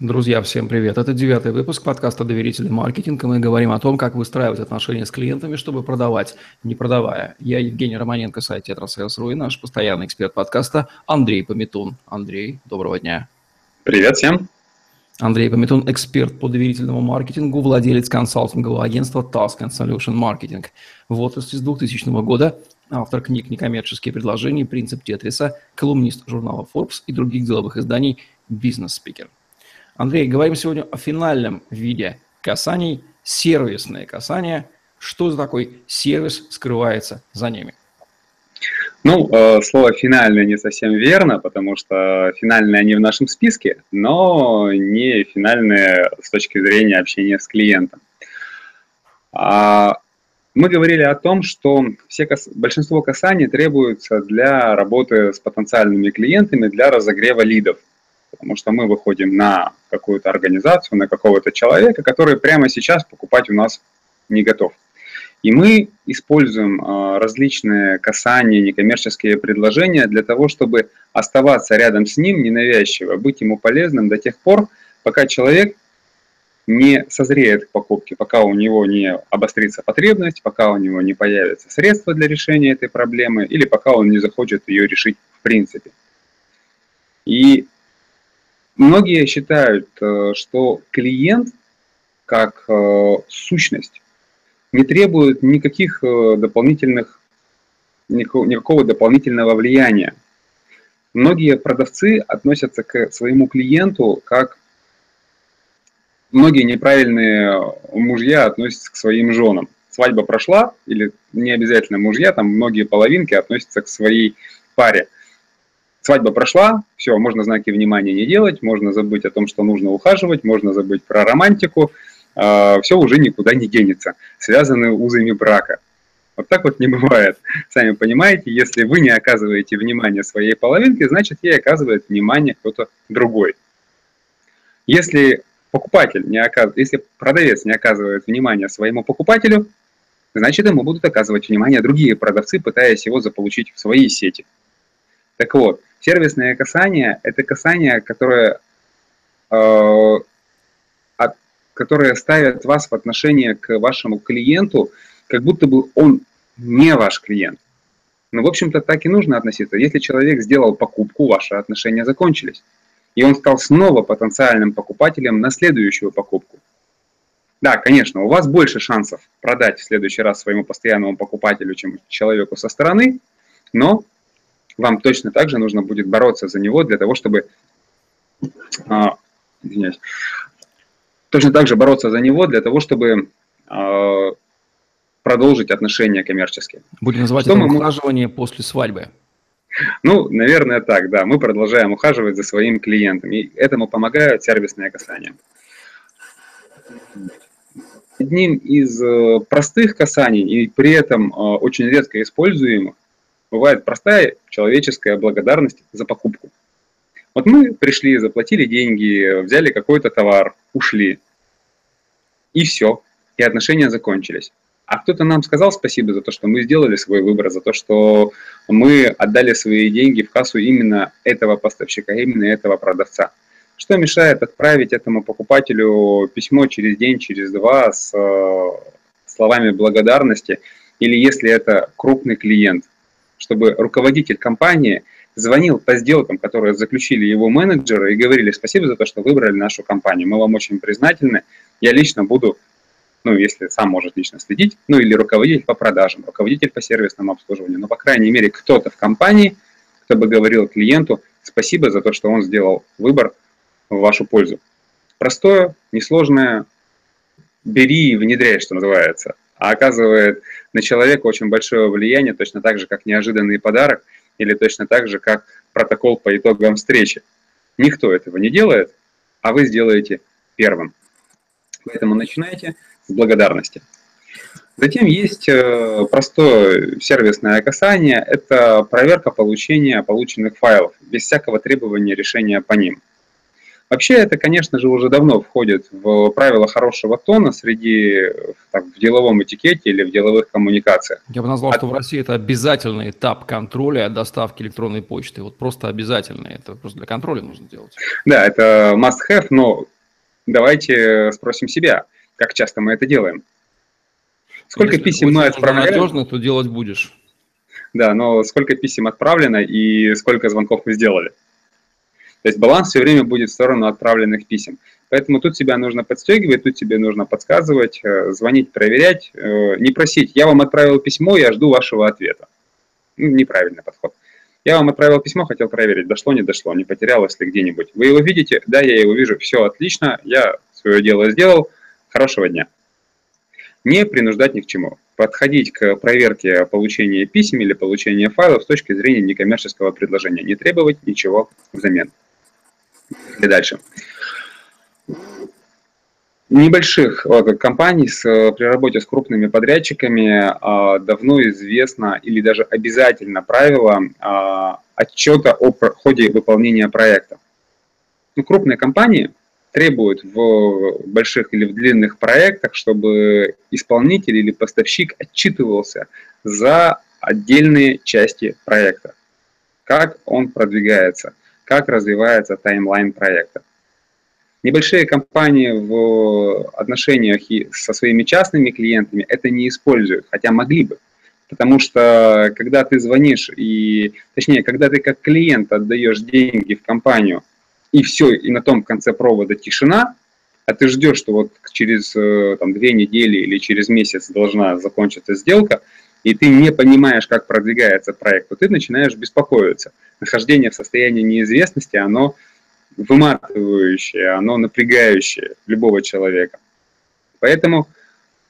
Друзья, всем привет. Это девятый выпуск подкаста «Доверительный маркетинг», и мы говорим о том, как выстраивать отношения с клиентами, чтобы продавать, не продавая. Я Евгений Романенко, сайт «TetraSales.ru» и наш постоянный эксперт подкаста Андрей Пометун. Андрей, доброго дня. Привет всем. Андрей Пометун, эксперт по доверительному маркетингу, владелец консалтингового агентства Task and Solution Marketing. В отрасли с 2000 года автор книг «Некоммерческие предложения», «Принцип Тетриса», колумнист журнала Forbes и других деловых изданий «Бизнес-спикер». Андрей, говорим сегодня о финальном виде касаний, сервисные касания. Что за такой сервис скрывается за ними? Ну, э, слово «финальное» не совсем верно, потому что финальные они в нашем списке, но не финальные с точки зрения общения с клиентом. А, мы говорили о том, что все большинство касаний требуются для работы с потенциальными клиентами, для разогрева лидов потому что мы выходим на какую-то организацию, на какого-то человека, который прямо сейчас покупать у нас не готов. И мы используем а, различные касания, некоммерческие предложения для того, чтобы оставаться рядом с ним ненавязчиво, быть ему полезным до тех пор, пока человек не созреет к покупке, пока у него не обострится потребность, пока у него не появятся средства для решения этой проблемы или пока он не захочет ее решить в принципе. И Многие считают, э, что клиент как э, сущность не требует никаких э, дополнительных, никакого дополнительного влияния. Многие продавцы относятся к своему клиенту как многие неправильные мужья относятся к своим женам. Свадьба прошла, или не обязательно мужья, там многие половинки относятся к своей паре – Свадьба прошла, все, можно знаки внимания не делать, можно забыть о том, что нужно ухаживать, можно забыть про романтику, а, все уже никуда не денется, связаны узами брака. Вот так вот не бывает. Сами понимаете, если вы не оказываете внимания своей половинке, значит ей оказывает внимание кто-то другой. Если покупатель не оказывает, если продавец не оказывает внимания своему покупателю, значит ему будут оказывать внимание другие продавцы, пытаясь его заполучить в свои сети. Так вот, Сервисное касание – это касание, которое, э, от, которое ставит вас в отношение к вашему клиенту, как будто бы он не ваш клиент. Ну, в общем-то, так и нужно относиться. Если человек сделал покупку, ваши отношения закончились. И он стал снова потенциальным покупателем на следующую покупку. Да, конечно, у вас больше шансов продать в следующий раз своему постоянному покупателю, чем человеку со стороны, но вам точно так же нужно будет бороться за него для того, чтобы... А, извиняюсь. Точно так же бороться за него для того, чтобы а, продолжить отношения коммерческие. Будем называть Что это мы... ухаживание после свадьбы. Ну, наверное, так, да. Мы продолжаем ухаживать за своим клиентом, и этому помогают сервисные касания. Одним из э, простых касаний и при этом э, очень редко используемых бывает простая человеческая благодарность за покупку. Вот мы пришли, заплатили деньги, взяли какой-то товар, ушли. И все. И отношения закончились. А кто-то нам сказал спасибо за то, что мы сделали свой выбор, за то, что мы отдали свои деньги в кассу именно этого поставщика, именно этого продавца. Что мешает отправить этому покупателю письмо через день, через два с э, словами благодарности, или если это крупный клиент – чтобы руководитель компании звонил по сделкам, которые заключили его менеджеры, и говорили спасибо за то, что выбрали нашу компанию. Мы вам очень признательны. Я лично буду, ну, если сам может лично следить, ну, или руководитель по продажам, руководитель по сервисному обслуживанию. Но, по крайней мере, кто-то в компании, кто бы говорил клиенту спасибо за то, что он сделал выбор в вашу пользу. Простое, несложное, бери и внедряй, что называется а оказывает на человека очень большое влияние, точно так же, как неожиданный подарок или точно так же, как протокол по итогам встречи. Никто этого не делает, а вы сделаете первым. Поэтому начинайте с благодарности. Затем есть э, простое сервисное касание, это проверка получения полученных файлов, без всякого требования решения по ним. Вообще это, конечно же, уже давно входит в правила хорошего тона среди так, в деловом этикете или в деловых коммуникациях. Я бы назвал, От... что в России это обязательный этап контроля доставки электронной почты. Вот просто обязательный. Это просто для контроля нужно делать. Да, это must-have, но давайте спросим себя, как часто мы это делаем. Сколько Если писем мы отправляем? надежно, то делать будешь. Да, но сколько писем отправлено и сколько звонков вы сделали? То есть баланс все время будет в сторону отправленных писем. Поэтому тут тебя нужно подстегивать, тут тебе нужно подсказывать, э, звонить, проверять, э, не просить. Я вам отправил письмо, я жду вашего ответа. Ну, неправильный подход. Я вам отправил письмо, хотел проверить, дошло, не дошло, не потерялось ли где-нибудь. Вы его видите? Да, я его вижу. Все отлично, я свое дело сделал. Хорошего дня. Не принуждать ни к чему. Подходить к проверке получения писем или получения файлов с точки зрения некоммерческого предложения. Не требовать ничего взамен. И дальше. Небольших вот, компаний с, при работе с крупными подрядчиками а, давно известно или даже обязательно правило отчета о ходе выполнения проекта. Ну, крупные компании требуют в больших или в длинных проектах, чтобы исполнитель или поставщик отчитывался за отдельные части проекта, как он продвигается – как развивается таймлайн проекта. Небольшие компании в отношениях со своими частными клиентами это не используют, хотя могли бы. Потому что когда ты звонишь и, точнее, когда ты как клиент отдаешь деньги в компанию, и все, и на том конце провода тишина, а ты ждешь, что вот через э, там, две недели или через месяц должна закончиться сделка, и ты не понимаешь, как продвигается проект, то ты начинаешь беспокоиться. Нахождение в состоянии неизвестности, оно выматывающее, оно напрягающее любого человека. Поэтому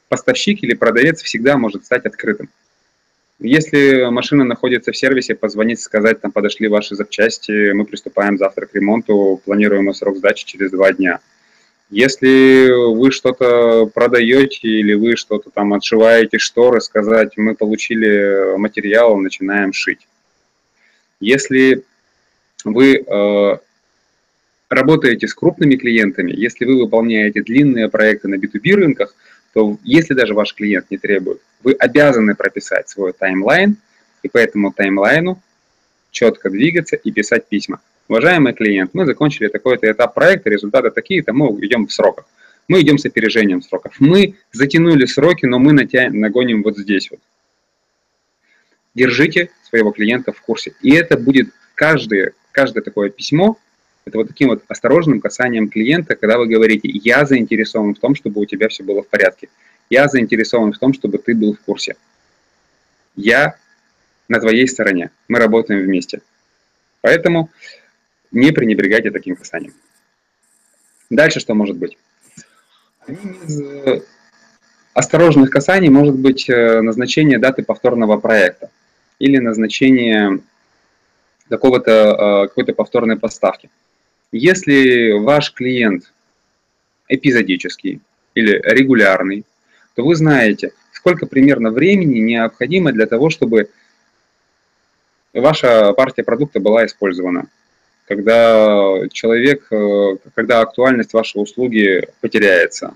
поставщик или продавец всегда может стать открытым. Если машина находится в сервисе, позвонить, сказать, там подошли ваши запчасти, мы приступаем завтра к ремонту, планируемый срок сдачи через два дня – если вы что-то продаете или вы что-то там отшиваете шторы, сказать, мы получили материал, начинаем шить. Если вы э, работаете с крупными клиентами, если вы выполняете длинные проекты на B2B рынках, то если даже ваш клиент не требует, вы обязаны прописать свой таймлайн, и по этому таймлайну четко двигаться и писать письма. Уважаемый клиент, мы закончили такой-то этап проекта, результаты такие-то, мы идем в сроках. Мы идем с опережением сроков. Мы затянули сроки, но мы натя... нагоним вот здесь вот. Держите своего клиента в курсе. И это будет каждое, каждое такое письмо, это вот таким вот осторожным касанием клиента, когда вы говорите, я заинтересован в том, чтобы у тебя все было в порядке. Я заинтересован в том, чтобы ты был в курсе. Я на твоей стороне. Мы работаем вместе. Поэтому не пренебрегайте таким касанием. Дальше что может быть? Одним из э, осторожных касаний может быть э, назначение даты повторного проекта или назначение какого-то, э, какой-то повторной поставки. Если ваш клиент эпизодический или регулярный, то вы знаете, сколько примерно времени необходимо для того, чтобы ваша партия продукта была использована когда человек, э, когда актуальность вашей услуги потеряется,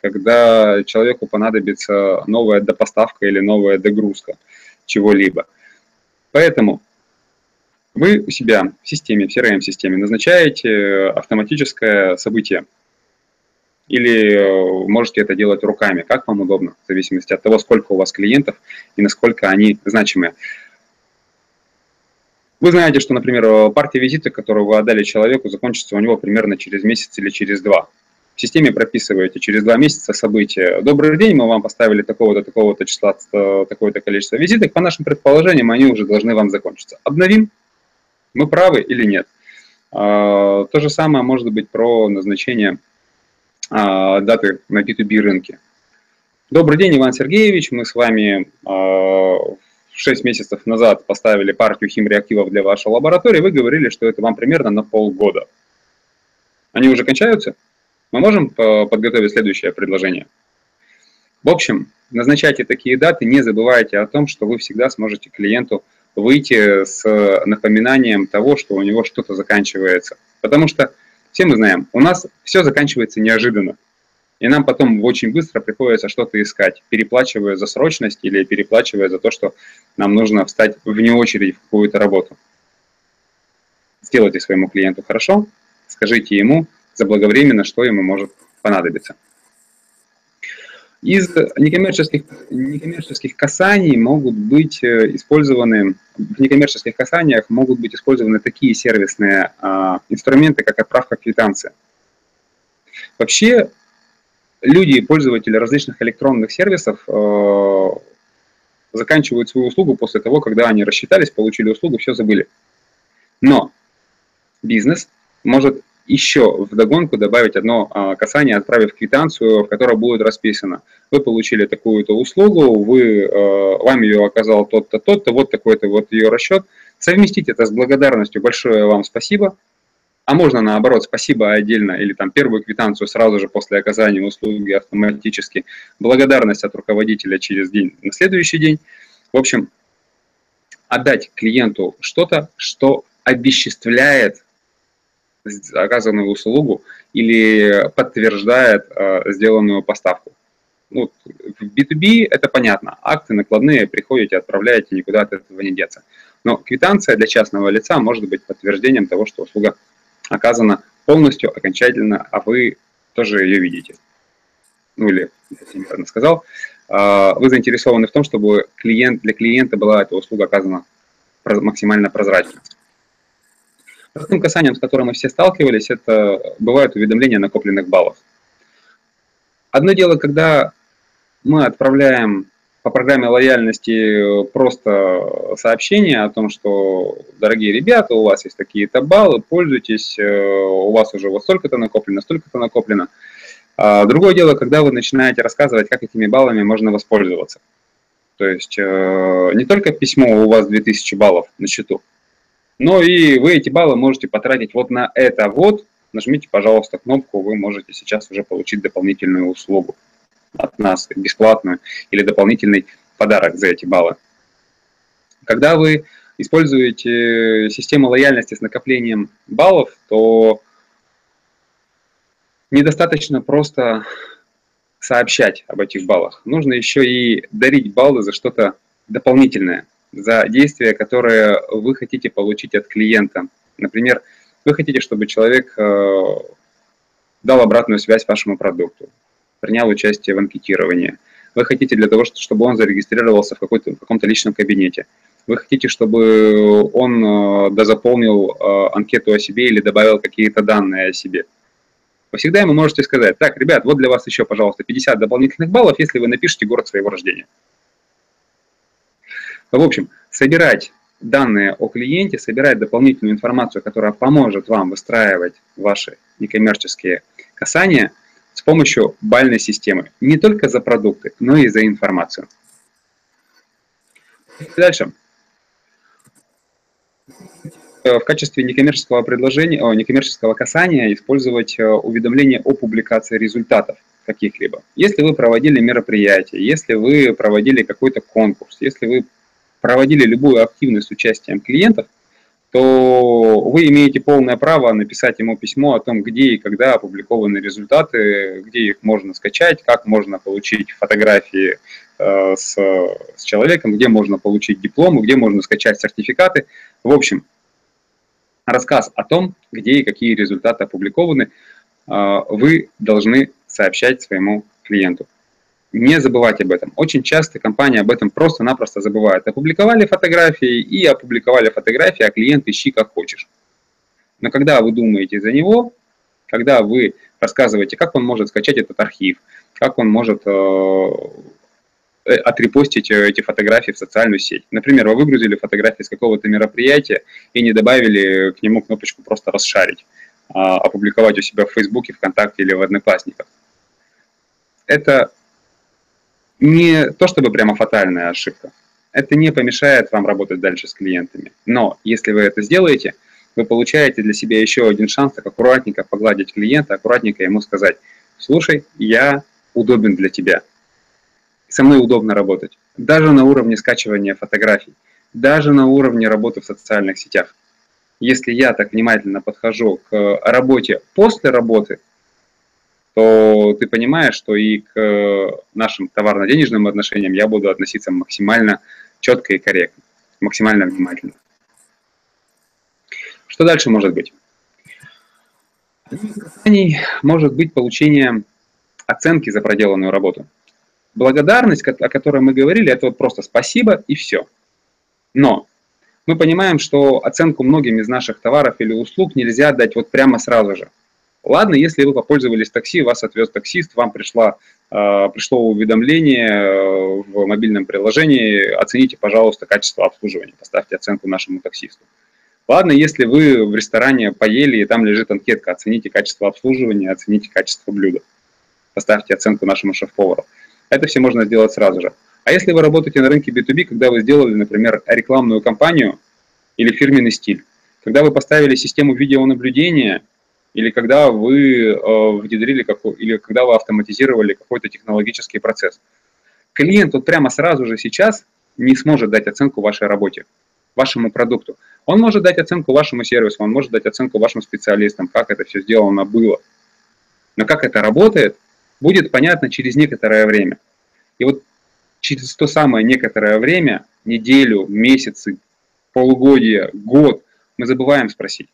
когда человеку понадобится новая допоставка или новая догрузка чего-либо. Поэтому вы у себя в системе, в CRM-системе назначаете автоматическое событие. Или э, можете это делать руками, как вам удобно, в зависимости от того, сколько у вас клиентов и насколько они значимые. Вы знаете, что, например, партия визита, которую вы отдали человеку, закончится у него примерно через месяц или через два. В системе прописываете через два месяца события. Добрый день, мы вам поставили такого-то, такого-то числа, э, такое-то количество визиток. По нашим предположениям, они уже должны вам закончиться. Обновим? Мы правы или нет? А, то же самое может быть про назначение а, даты на B2B рынке. Добрый день, Иван Сергеевич. Мы с вами а, 6 месяцев назад поставили партию химреактивов для вашей лаборатории, вы говорили, что это вам примерно на полгода. Они уже кончаются? Мы можем э, подготовить следующее предложение? В общем, назначайте такие даты, не забывайте о том, что вы всегда сможете клиенту выйти с напоминанием того, что у него что-то заканчивается. Потому что все мы знаем, у нас все заканчивается неожиданно. И нам потом очень быстро приходится что-то искать, переплачивая за срочность или переплачивая за то, что нам нужно встать вне очереди в какую-то работу. Сделайте своему клиенту хорошо, скажите ему заблаговременно, что ему может понадобиться. Из некоммерческих, некоммерческих касаний могут быть э, использованы, в некоммерческих касаниях могут быть использованы такие сервисные а, инструменты, как отправка квитанции. Вообще, люди, пользователи различных электронных сервисов, э, заканчивают свою услугу после того, когда они рассчитались, получили услугу, все забыли. Но бизнес может еще в догонку добавить одно а, касание, отправив квитанцию, в которой будет расписано. Вы получили такую-то услугу, вы, э, вам ее оказал тот-то, тот-то, вот такой-то вот ее расчет. Совместить это с благодарностью, большое вам спасибо. А можно наоборот, спасибо отдельно, или там первую квитанцию сразу же после оказания услуги автоматически. Благодарность от руководителя через день на следующий день. В общем, отдать клиенту что-то, что обесчествляет оказанную услугу или подтверждает э, сделанную поставку. Ну, в B2B это понятно. Акты накладные приходите, отправляете, никуда от этого не деться. Но квитанция для частного лица может быть подтверждением того, что услуга оказана полностью, окончательно, а вы тоже ее видите. Ну или, если неправильно сказал, э, вы заинтересованы в том, чтобы клиент, для клиента была эта услуга оказана максимально прозрачно. Простым касанием, с которым мы все сталкивались, это бывают уведомления накопленных баллах. Одно дело, когда мы отправляем по программе лояльности просто сообщение о том, что, дорогие ребята, у вас есть такие-то баллы, пользуйтесь, э, у вас уже вот столько-то накоплено, столько-то накоплено. А другое дело, когда вы начинаете рассказывать, как этими баллами можно воспользоваться. То есть э, не только письмо у вас 2000 баллов на счету, но и вы эти баллы можете потратить вот на это вот. Нажмите, пожалуйста, кнопку, вы можете сейчас уже получить дополнительную услугу от нас, бесплатную, или дополнительный подарок за эти баллы. Когда вы используете систему лояльности с накоплением баллов, то недостаточно просто сообщать об этих баллах. Нужно еще и дарить баллы за что-то дополнительное за действия, которые вы хотите получить от клиента. Например, вы хотите, чтобы человек э, дал обратную связь вашему продукту, принял участие в анкетировании. Вы хотите для того, чтобы он зарегистрировался в, в каком-то личном кабинете. Вы хотите, чтобы он э, дозаполнил э, анкету о себе или добавил какие-то данные о себе. Вы всегда ему можете сказать, так, ребят, вот для вас еще, пожалуйста, 50 дополнительных баллов, если вы напишите город своего рождения. В общем, собирать данные о клиенте, собирать дополнительную информацию, которая поможет вам выстраивать ваши некоммерческие касания с помощью бальной системы. Не только за продукты, но и за информацию. Дальше. В качестве некоммерческого предложения, о, некоммерческого касания использовать э, уведомления о публикации результатов каких-либо. Если вы проводили мероприятие, если вы проводили какой-то конкурс, если вы проводили любую активность с участием клиентов, то вы имеете полное право написать ему письмо о том, где и когда опубликованы результаты, где их можно скачать, как можно получить фотографии э, с, с человеком, где можно получить дипломы, где можно скачать сертификаты. В общем, рассказ о том, где и какие результаты опубликованы, э, вы должны сообщать своему клиенту не забывать об этом. Очень часто компании об этом просто-напросто забывают. Опубликовали фотографии и опубликовали фотографии, а клиент ищи как хочешь. Но когда вы думаете за него, когда вы рассказываете, как он может скачать этот архив, как он может э, э отрепостить э, эти фотографии в социальную сеть. Например, вы выгрузили фотографии с какого-то мероприятия и не добавили к нему кнопочку «Просто расшарить», а опубликовать у себя в Фейсбуке, ВКонтакте или в Одноклассниках. Это не то чтобы прямо фатальная ошибка. Это не помешает вам работать дальше с клиентами. Но если вы это сделаете, вы получаете для себя еще один шанс так аккуратненько погладить клиента, аккуратненько ему сказать, слушай, я удобен для тебя. Со мной удобно работать. Даже на уровне скачивания фотографий, даже на уровне работы в социальных сетях. если я так внимательно подхожу к работе после работы, то ты понимаешь, что и к нашим товарно-денежным отношениям я буду относиться максимально четко и корректно, максимально внимательно. Что дальше может быть? может быть получение оценки за проделанную работу. Благодарность, о которой мы говорили, это вот просто спасибо и все. Но мы понимаем, что оценку многим из наших товаров или услуг нельзя дать вот прямо сразу же. Ладно, если вы попользовались такси, вас отвез таксист, вам пришла, э, пришло уведомление э, в мобильном приложении, оцените, пожалуйста, качество обслуживания, поставьте оценку нашему таксисту. Ладно, если вы в ресторане поели, и там лежит анкетка, оцените качество обслуживания, оцените качество блюда, поставьте оценку нашему шеф-повару. Это все можно сделать сразу же. А если вы работаете на рынке B2B, когда вы сделали, например, рекламную кампанию или фирменный стиль, когда вы поставили систему видеонаблюдения, или когда вы э, внедрили, какой, или когда вы автоматизировали какой-то технологический процесс. Клиент вот прямо сразу же сейчас не сможет дать оценку вашей работе, вашему продукту. Он может дать оценку вашему сервису, он может дать оценку вашим специалистам, как это все сделано было. Но как это работает, будет понятно через некоторое время. И вот через то самое некоторое время, неделю, месяцы, полугодие, год, мы забываем спросить.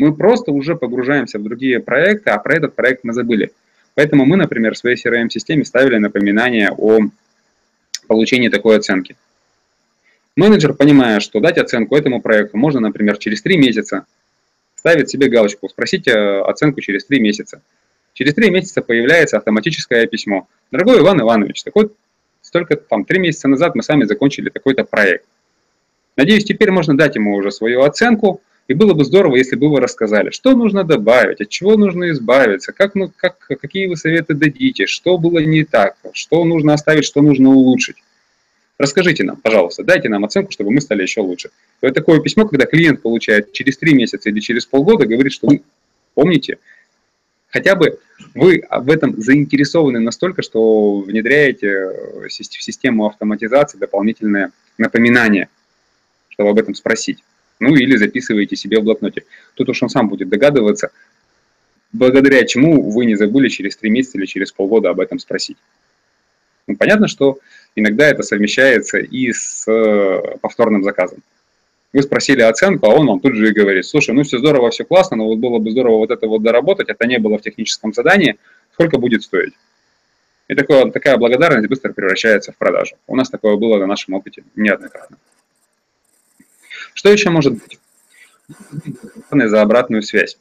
Мы просто уже погружаемся в другие проекты, а про этот проект мы забыли. Поэтому мы, например, в своей CRM-системе ставили напоминание о получении такой оценки. Менеджер, понимая, что дать оценку этому проекту можно, например, через 3 месяца, ставит себе галочку, спросите оценку через 3 месяца. Через 3 месяца появляется автоматическое письмо. Дорогой Иван Иванович, такой, столько там 3 месяца назад мы сами закончили такой-то проект. Надеюсь, теперь можно дать ему уже свою оценку, и было бы здорово, если бы вы рассказали, что нужно добавить, от чего нужно избавиться, как, ну, как, какие вы советы дадите, что было не так, что нужно оставить, что нужно улучшить. Расскажите нам, пожалуйста, дайте нам оценку, чтобы мы стали еще лучше. Вот такое письмо, когда клиент получает через три месяца или через полгода, говорит, что вы помните, хотя бы вы в этом заинтересованы настолько, что внедряете в систему автоматизации дополнительное напоминание, чтобы об этом спросить. Ну или записываете себе в блокноте. Тут уж он сам будет догадываться, благодаря чему вы не забыли через три месяца или через полгода об этом спросить. Ну, понятно, что иногда это совмещается и с э, повторным заказом. Вы спросили оценку, а он вам тут же и говорит, слушай, ну все здорово, все классно, но вот было бы здорово вот это вот доработать, это не было в техническом задании, сколько будет стоить? И такое, такая благодарность быстро превращается в продажу. У нас такое было на нашем опыте неоднократно. Что еще может быть? За обратную связь.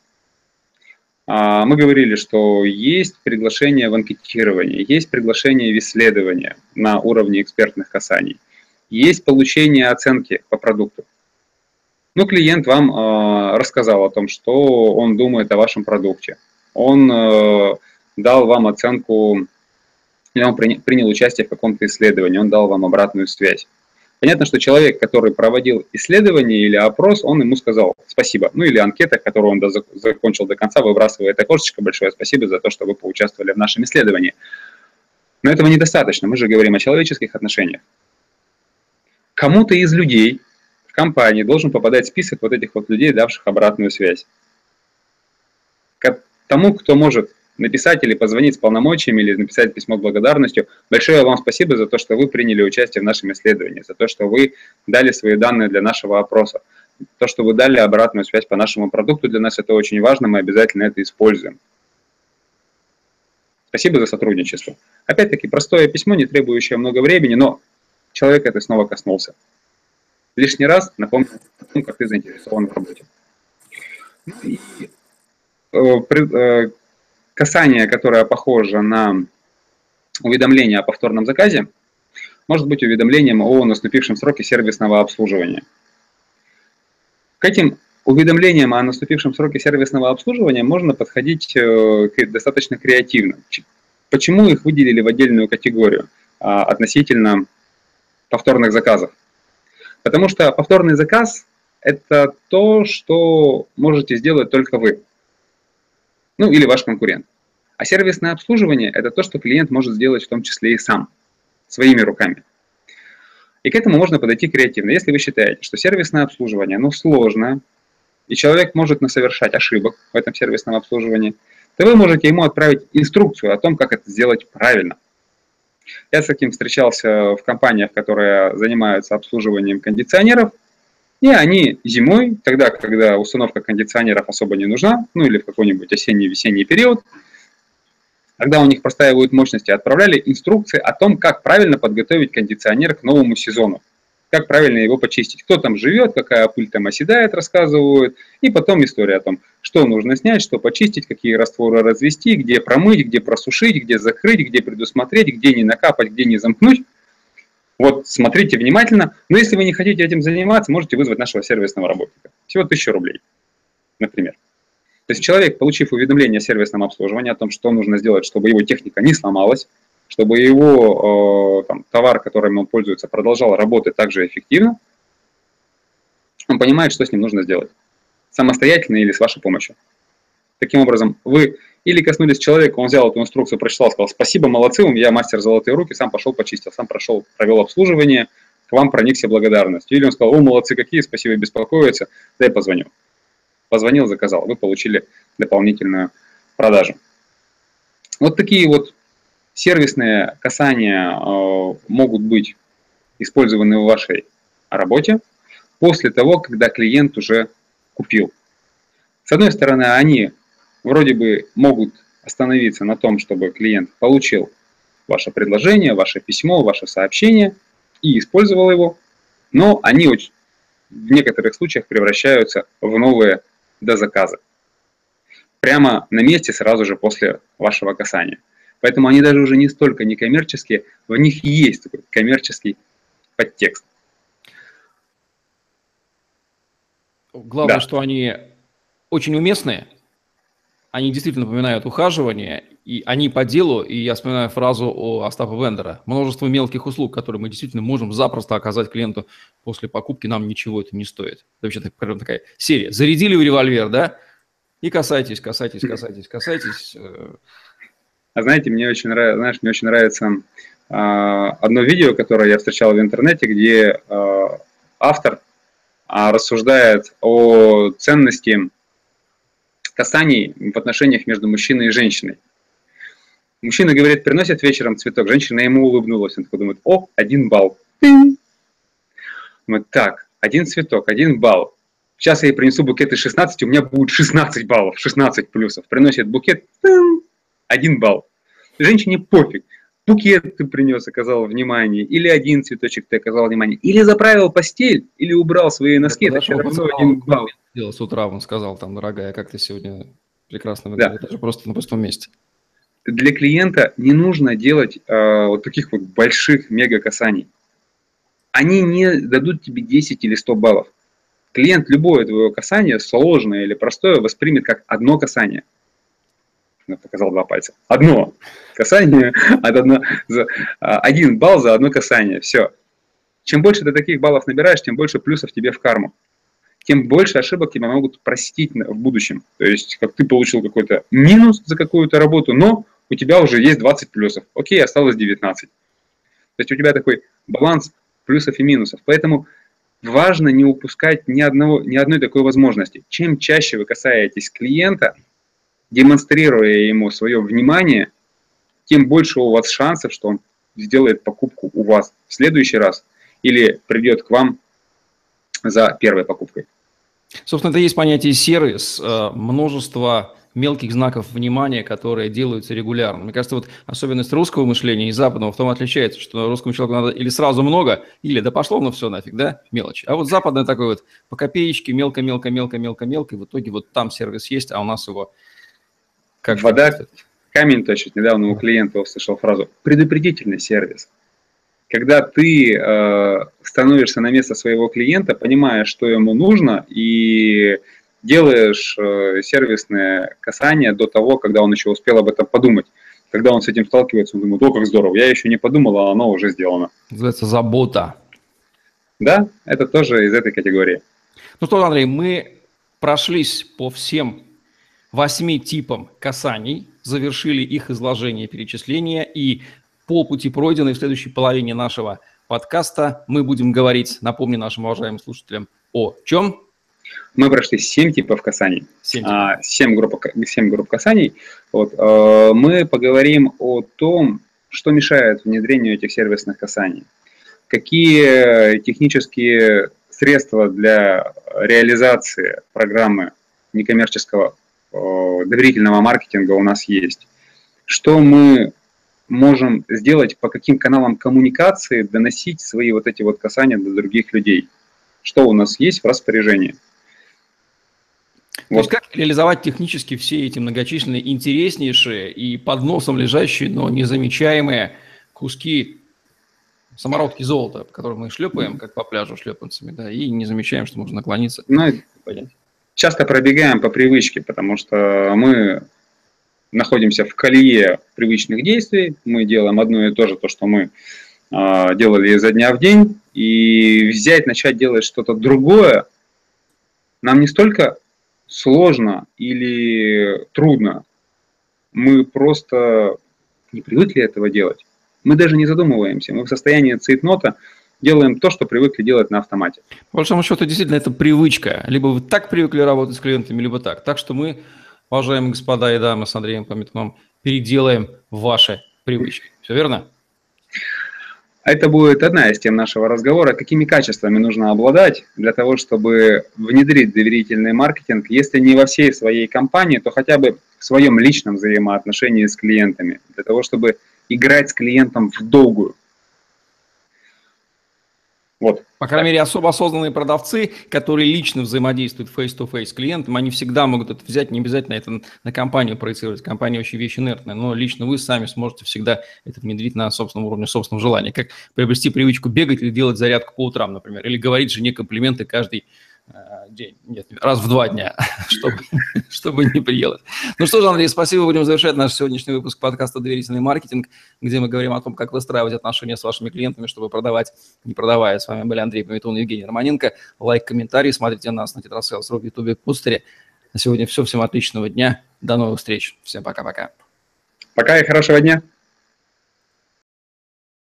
А, мы говорили, что есть приглашение в анкетирование, есть приглашение в исследование на уровне экспертных касаний, есть получение оценки по продукту. Ну, клиент вам э, рассказал о том, что он думает о вашем продукте. Он э, дал вам оценку, или он принял участие в каком-то исследовании, он дал вам обратную связь. Понятно, что человек, который проводил исследование или опрос, он ему сказал спасибо. Ну или анкета, которую он закончил до конца, выбрасывает окошечко, большое спасибо за то, что вы поучаствовали в нашем исследовании. Но этого недостаточно, мы же говорим о человеческих отношениях. Кому-то из людей в компании должен попадать список вот этих вот людей, давших обратную связь. К тому, кто может написать или позвонить с полномочиями, или написать письмо благодарностью. Большое вам спасибо за то, что вы приняли участие в нашем исследовании, за то, что вы дали свои данные для нашего опроса. То, что вы дали обратную связь по нашему продукту, для нас это очень важно, мы обязательно это используем. Спасибо за сотрудничество. Опять-таки, простое письмо, не требующее много времени, но человек это снова коснулся. Лишний раз напомню, как ты заинтересован в работе. И, э, э, касание, которое похоже на уведомление о повторном заказе, может быть уведомлением о наступившем сроке сервисного обслуживания. К этим уведомлениям о наступившем сроке сервисного обслуживания можно подходить э, достаточно креативно. Почему их выделили в отдельную категорию а, относительно повторных заказов? Потому что повторный заказ – это то, что можете сделать только вы ну или ваш конкурент. А сервисное обслуживание – это то, что клиент может сделать в том числе и сам, своими руками. И к этому можно подойти креативно. Если вы считаете, что сервисное обслуживание, оно сложное, и человек может насовершать ошибок в этом сервисном обслуживании, то вы можете ему отправить инструкцию о том, как это сделать правильно. Я с таким встречался в компаниях, которые занимаются обслуживанием кондиционеров, и они зимой, тогда, когда установка кондиционеров особо не нужна, ну или в какой-нибудь осенний-весенний период, когда у них простаивают мощности, отправляли инструкции о том, как правильно подготовить кондиционер к новому сезону как правильно его почистить. Кто там живет, какая пыль там оседает, рассказывают. И потом история о том, что нужно снять, что почистить, какие растворы развести, где промыть, где просушить, где закрыть, где предусмотреть, где не накапать, где не замкнуть. Вот смотрите внимательно. Но если вы не хотите этим заниматься, можете вызвать нашего сервисного работника. Всего 1000 рублей, например. То есть человек, получив уведомление о сервисном обслуживании, о том, что нужно сделать, чтобы его техника не сломалась, чтобы его э, там, товар, которым он пользуется, продолжал работать так же эффективно, он понимает, что с ним нужно сделать. Самостоятельно или с вашей помощью. Таким образом, вы или коснулись человека, он взял эту инструкцию, прочитал, сказал, спасибо, молодцы, я мастер золотые руки, сам пошел почистил, сам прошел, провел обслуживание, к вам проникся благодарностью. Или он сказал, о, молодцы какие, спасибо, беспокоиться, дай позвоню. Позвонил, заказал, вы получили дополнительную продажу. Вот такие вот Сервисные касания э, могут быть использованы в вашей работе после того, когда клиент уже купил. С одной стороны, они вроде бы могут остановиться на том, чтобы клиент получил ваше предложение, ваше письмо, ваше сообщение и использовал его, но они очень, в некоторых случаях превращаются в новые дозаказы. Прямо на месте сразу же после вашего касания. Поэтому они даже уже не столько некоммерческие, в них есть такой коммерческий подтекст. Главное, да. что они очень уместные, они действительно напоминают ухаживание, и они по делу, и я вспоминаю фразу о Остапа Вендера. Множество мелких услуг, которые мы действительно можем запросто оказать клиенту после покупки, нам ничего это не стоит. Это вообще такая серия. Зарядили в револьвер, да? И касайтесь, касайтесь, касайтесь, касайтесь. Э, а знаете, мне очень нравится, знаешь, мне очень нравится э, одно видео, которое я встречал в интернете, где э, автор э, рассуждает о ценности касаний в отношениях между мужчиной и женщиной. Мужчина говорит, приносит вечером цветок, женщина ему улыбнулась, он такой думает, о, один балл. Вот так, один цветок, один балл. Сейчас я ей принесу букет из 16, у меня будет 16 баллов, 16 плюсов. Приносит букет, один балл. Женщине пофиг. Букет ты принес, оказал внимание, или один цветочек ты оказал внимание, или заправил постель, или убрал свои носки, это, все равно один балл. С утра, он сказал, там, дорогая, как ты сегодня прекрасно выглядишь, да. даже просто на пустом месте. Для клиента не нужно делать э, вот таких вот больших мега касаний. Они не дадут тебе 10 или 100 баллов. Клиент любое твое касание, сложное или простое, воспримет как одно касание – показал два пальца. Одно касание, а, один балл за одно касание. Все. Чем больше ты таких баллов набираешь, тем больше плюсов тебе в карму. Тем больше ошибок тебя могут простить в будущем. То есть, как ты получил какой-то минус за какую-то работу, но у тебя уже есть 20 плюсов. Окей, осталось 19. То есть у тебя такой баланс плюсов и минусов. Поэтому важно не упускать ни, одного, ни одной такой возможности. Чем чаще вы касаетесь клиента, демонстрируя ему свое внимание, тем больше у вас шансов, что он сделает покупку у вас в следующий раз или придет к вам за первой покупкой. Собственно, это есть понятие сервис, э, множество мелких знаков внимания, которые делаются регулярно. Мне кажется, вот особенность русского мышления и западного в том отличается, что русскому человеку надо или сразу много, или да пошло ну все нафиг, да, мелочь. А вот западное такое вот по копеечке, мелко-мелко-мелко-мелко-мелко, и в итоге вот там сервис есть, а у нас его как вода камень точит. Недавно у клиента услышал фразу «предупредительный сервис». Когда ты э, становишься на место своего клиента, понимая, что ему нужно, и делаешь э, сервисное касание до того, когда он еще успел об этом подумать. Когда он с этим сталкивается, он думает, о, как здорово, я еще не подумал, а оно уже сделано. Называется забота. Да, это тоже из этой категории. Ну что, Андрей, мы прошлись по всем восьми типам касаний, завершили их изложение и перечисление, и по пути пройденной в следующей половине нашего подкаста мы будем говорить, напомню нашим уважаемым слушателям, о чем? Мы прошли 7 типов касаний, 7, а, 7, групп, 7 групп касаний. Вот, э, мы поговорим о том, что мешает внедрению этих сервисных касаний, какие технические средства для реализации программы некоммерческого доверительного маркетинга у нас есть, что мы можем сделать, по каким каналам коммуникации доносить свои вот эти вот касания до других людей, что у нас есть в распоряжении. То вот. есть как реализовать технически все эти многочисленные, интереснейшие и под носом лежащие, но незамечаемые куски самородки золота, которые мы шлепаем, как по пляжу шлепанцами, да, и не замечаем, что можно наклониться. Ну, часто пробегаем по привычке, потому что мы находимся в колее привычных действий, мы делаем одно и то же, то, что мы э, делали изо дня в день, и взять, начать делать что-то другое нам не столько сложно или трудно, мы просто не привыкли этого делать. Мы даже не задумываемся, мы в состоянии цейтнота делаем то, что привыкли делать на автомате. По большому счету, действительно, это привычка. Либо вы так привыкли работать с клиентами, либо так. Так что мы уважаемые господа и дамы, с Андреем Пометуном, переделаем ваши привычки. Все верно? Это будет одна из тем нашего разговора, какими качествами нужно обладать для того, чтобы внедрить доверительный маркетинг, если не во всей своей компании, то хотя бы в своем личном взаимоотношении с клиентами, для того, чтобы играть с клиентом в долгую. Вот. По крайней мере, особо осознанные продавцы, которые лично взаимодействуют face-to-face с клиентом, они всегда могут это взять, не обязательно это на компанию проецировать. Компания очень вещь инертная, но лично вы сами сможете всегда это внедрить на собственном уровне, собственного желания. Как приобрести привычку бегать или делать зарядку по утрам, например, или говорить жене комплименты каждый день, нет, раз в два дня, чтобы, чтобы не приелось. Ну что же, Андрей, спасибо. Будем завершать наш сегодняшний выпуск подкаста «Доверительный маркетинг», где мы говорим о том, как выстраивать отношения с вашими клиентами, чтобы продавать, не продавая. С вами были Андрей Пометун и Евгений Романенко. Лайк, комментарий, смотрите нас на TetraSales.ru в Ютубе, Подстере. На сегодня все. Всем отличного дня. До новых встреч. Всем пока-пока. Пока и хорошего дня.